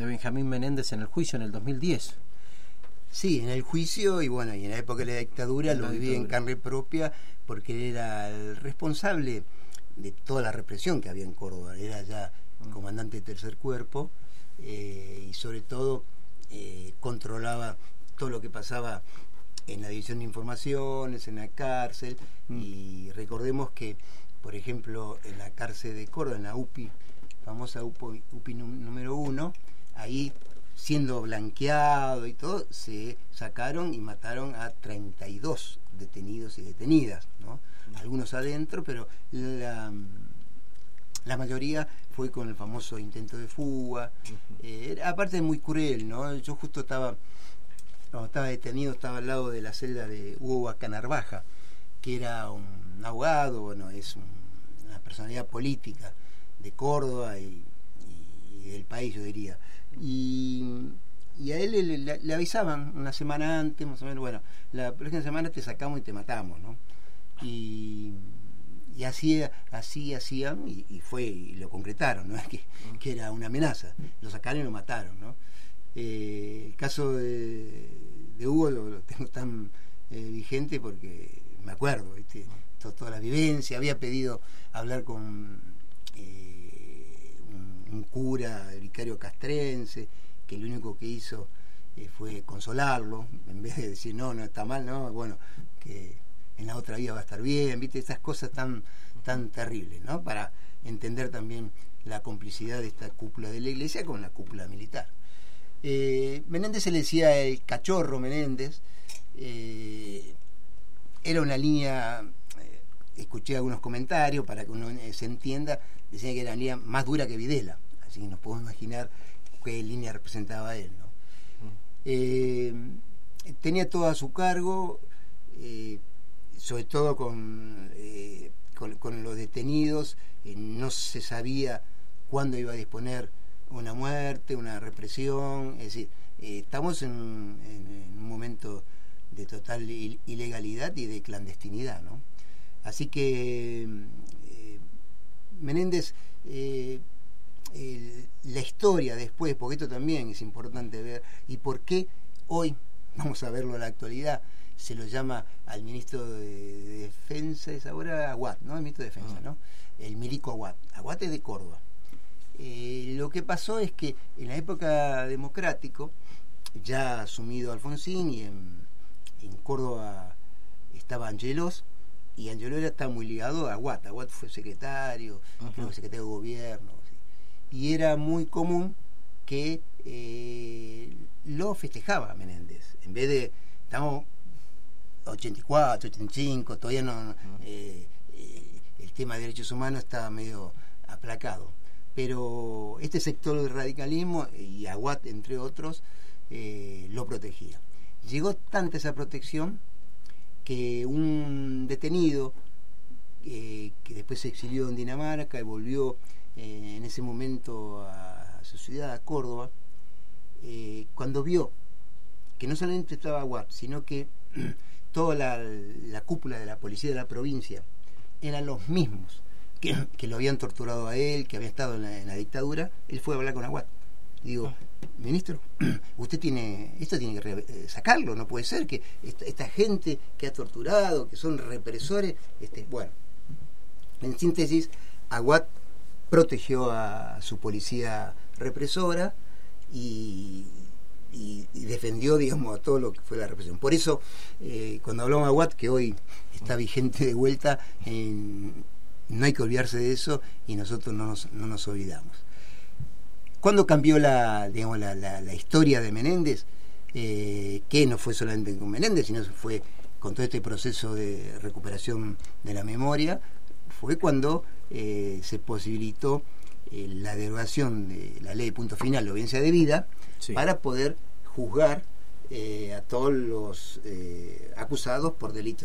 de Benjamín Menéndez en el juicio en el 2010. Sí, en el juicio y bueno, y en la época de la dictadura lo viví en carne propia porque él era el responsable de toda la represión que había en Córdoba. Era ya mm. comandante de tercer cuerpo eh, y sobre todo eh, controlaba todo lo que pasaba en la división de informaciones, en la cárcel, mm. y recordemos que, por ejemplo, en la cárcel de Córdoba, en la UPI, famosa UPI, UPI número uno, ahí siendo blanqueado y todo, se sacaron y mataron a 32 detenidos y detenidas, ¿no? Algunos adentro, pero la, la mayoría fue con el famoso intento de fuga. Eh, aparte muy cruel, ¿no? Yo justo estaba, cuando estaba detenido, estaba al lado de la celda de Hugo Canarvaja, que era un abogado, bueno, es una personalidad política de Córdoba y, del país, yo diría. Y, a él le, avisaban una semana antes, más o menos, bueno, la próxima semana te sacamos y te matamos, ¿no? Y, y así, así hacían, y, fue, y lo concretaron, ¿no? Que, que era una amenaza. Lo sacaron y lo mataron, ¿no? Eh, el caso de, Hugo lo, tengo tan eh, vigente porque me acuerdo, ¿viste? toda la vivencia, había pedido hablar con cura, el vicario castrense, que lo único que hizo eh, fue consolarlo, en vez de decir, no, no está mal, no, bueno, que en la otra vida va a estar bien, viste, esas cosas tan, tan terribles, ¿no? Para entender también la complicidad de esta cúpula de la iglesia con la cúpula militar. Eh, Menéndez se le decía el cachorro Menéndez, eh, era una línea, escuché algunos comentarios para que uno se entienda, decía que era la línea más dura que Videla, así que nos podemos imaginar qué línea representaba él. ¿no? Eh, tenía todo a su cargo, eh, sobre todo con, eh, con, los detenidos, no se sabía cuándo iba a disponer una muerte, una represión, es decir, estamos en, un momento de total ilegalidad y de clandestinidad, ¿no? Así que Menéndez, eh, la historia después, porque esto también es importante ver, y por qué hoy, vamos a verlo en la actualidad, se lo llama al ministro de, Defensa, es ahora Aguat, ¿no? El ministro de Defensa, ¿no? El milico Aguat. Aguat es de Córdoba. Eh, lo que pasó es que en la época democrático, ya asumido Alfonsín y en, Córdoba estaba Angelos, y Angelo era está muy ligado a Watt. Watt fue secretario, creo que secretario de gobierno. Y era muy común que eh, lo festejaba Menéndez. En vez de, estamos 84, 85, todavía no, eh, eh, el tema de derechos humanos estaba medio aplacado. Pero este sector del radicalismo, y Aguat entre otros, lo protegía. Llegó tanta esa protección que un detenido eh, que después se exilió en Dinamarca y volvió eh, en ese momento a su ciudad, a Córdoba, eh, cuando vio que no solamente estaba Aguad, sino que toda la, cúpula de la policía de la provincia eran los mismos que, lo habían torturado a él, que había estado en la, dictadura, él fue a hablar con Aguad. Digo, ministro, usted tiene, esto tiene que eh, sacarlo, no puede ser que esta, gente que ha torturado, que son represores, este, bueno, en síntesis, Aguat protegió a su policía represora y, defendió, digamos, a todo lo que fue la represión. Por eso, eh, cuando hablamos de Aguat, que hoy está vigente de vuelta, no hay que olvidarse de eso y nosotros no no nos olvidamos. ¿Cuándo cambió la, digamos, la, historia de Menéndez? Eh, que no fue solamente con Menéndez, sino fue con todo este proceso de recuperación de la memoria, fue cuando eh, se posibilitó eh, la derogación de la ley de punto final, la audiencia de vida, para poder juzgar a todos los acusados por delitos